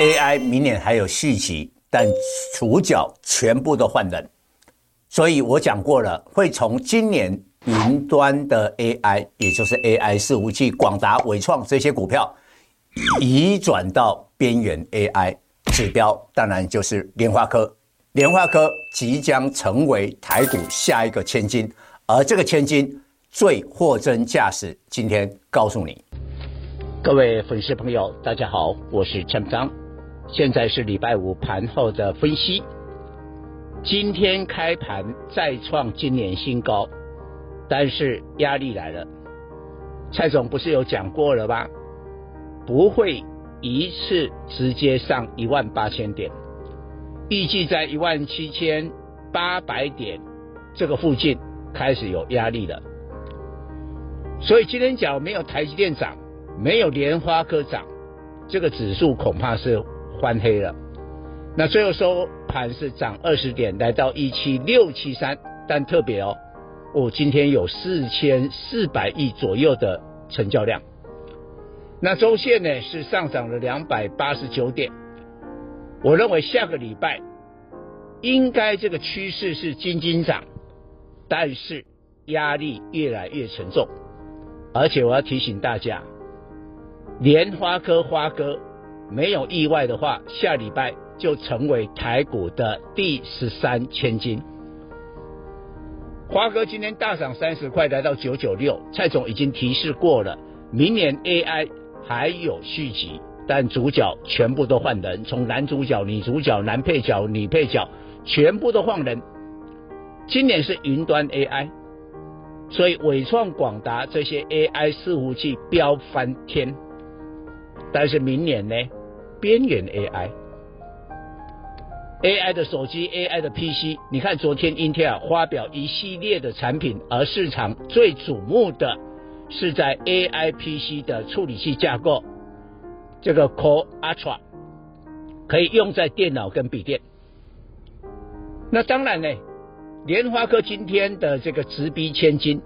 AI 明年还有续集，但主角全部都换人，所以我讲过了，会从今年云端的 AI，也就是 AI 伺服器，广达、伟创这些股票移转到边缘 AI 指标，当然就是联发科。联发科即将成为台股下一个千金，而这个千金最货真价实，今天告诉你。各位粉丝朋友，大家好，我是陈章。现在是礼拜五盘后的分析。今天开盘再创今年新高，但是压力来了。蔡总不是有讲过了吗？不会一次直接上一万八千点，预计在一万七千八百点这个附近开始有压力了。所以今天讲没有台积电涨，没有莲花科涨，这个指数恐怕是。翻黑了，那最后收盘是涨二十点，来到一七六七三，但特别哦，我今天有四千四百亿左右的成交量，那周线呢是上涨了两百八十九点，我认为下个礼拜应该这个趋势是金金涨，但是压力越来越沉重，而且我要提醒大家，莲花科花哥。没有意外的话，下礼拜就成为台股的第十三千金。华哥今天大涨三十块，来到九九六。蔡总已经提示过了，明年 AI 还有续集，但主角全部都换人，从男主角、女主角、男配角、女配角，全部都换人。今年是云端 AI，所以伟创、广达这些 AI 伺服器飙翻天。但是明年呢？边缘 AI，AI 的手机，AI 的 PC，你看昨天英特尔发表一系列的产品，而市场最瞩目的是在 AI PC 的处理器架构，这个 Core Ultra 可以用在电脑跟笔电。那当然呢，联发科今天的这个直逼千金，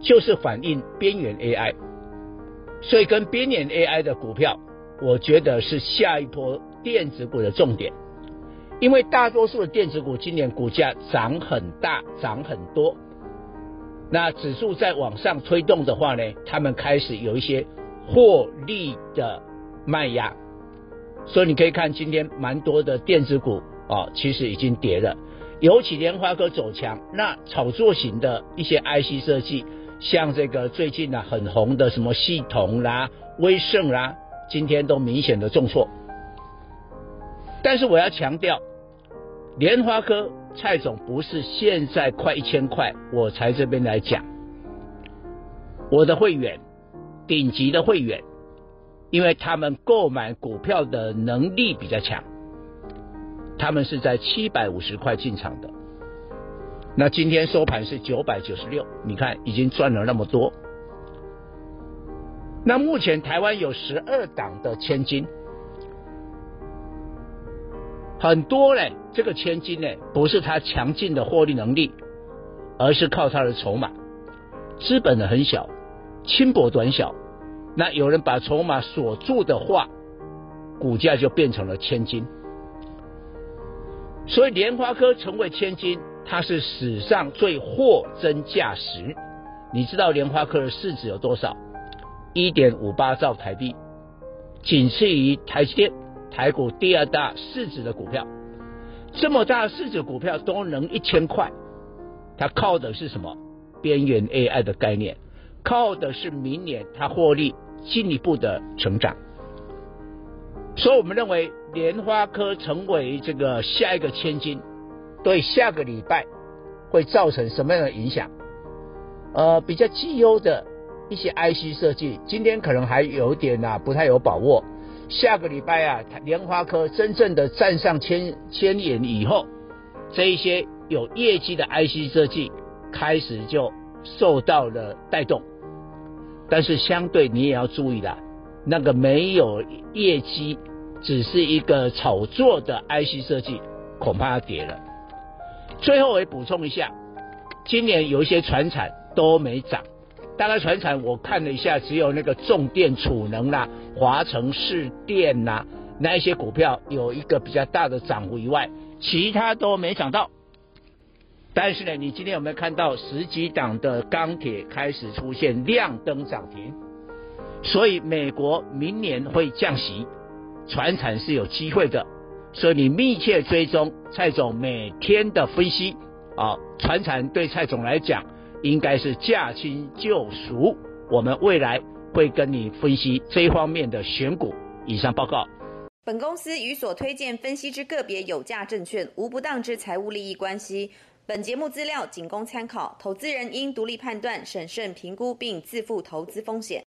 就是反映边缘 AI，所以跟边缘 AI 的股票。我觉得是下一波电子股的重点，因为大多数的电子股今年股价涨很大，涨很多。那指数在往上推动的话呢，他们开始有一些获利的卖压，所以你可以看今天蛮多的电子股啊、哦，其实已经跌了。尤其联发科走强，那炒作型的一些 IC 设计，像这个最近呢很红的什么系统啦、威盛啦。今天都明显的重挫，但是我要强调，联发科蔡总不是现在快一千块我才这边来讲，我的会员，顶级的会员，因为他们购买股票的能力比较强，他们是在七百五十块进场的，那今天收盘是九百九十六，你看已经赚了那么多。那目前台湾有十二档的千金，很多嘞。这个千金呢，不是他强劲的获利能力，而是靠他的筹码。资本呢很小，轻薄短小。那有人把筹码锁住的话，股价就变成了千金。所以莲花科成为千金，它是史上最货真价实。你知道莲花科的市值有多少？一点五八兆台币，仅次于台积电，台股第二大市值的股票。这么大市值股票都能一千块，它靠的是什么？边缘 AI 的概念，靠的是明年它获利进一步的成长。所以我们认为联发科成为这个下一个千金，对下个礼拜会造成什么样的影响？呃，比较绩优的。一些 IC 设计，今天可能还有点啊，不太有把握。下个礼拜啊，联发科真正的站上千千眼以后，这一些有业绩的 IC 设计开始就受到了带动。但是相对你也要注意啦，那个没有业绩，只是一个炒作的 IC 设计，恐怕要跌了。最后我也补充一下，今年有一些船产都没涨。大概传产我看了一下，只有那个重电储能啦、华城市电啦、那一些股票有一个比较大的涨幅以外，其他都没涨到。但是呢，你今天有没有看到十几档的钢铁开始出现亮灯涨停？所以美国明年会降息，传产是有机会的。所以你密切追踪蔡总每天的分析啊，传产对蔡总来讲应该是驾轻就熟。我们未来会跟你分析这方面的选股。以上报告。本公司与所推荐分析之个别有价证券无不当之财务利益关系。本节目资料仅供参考，投资人应独立判断、审慎评估并自负投资风险。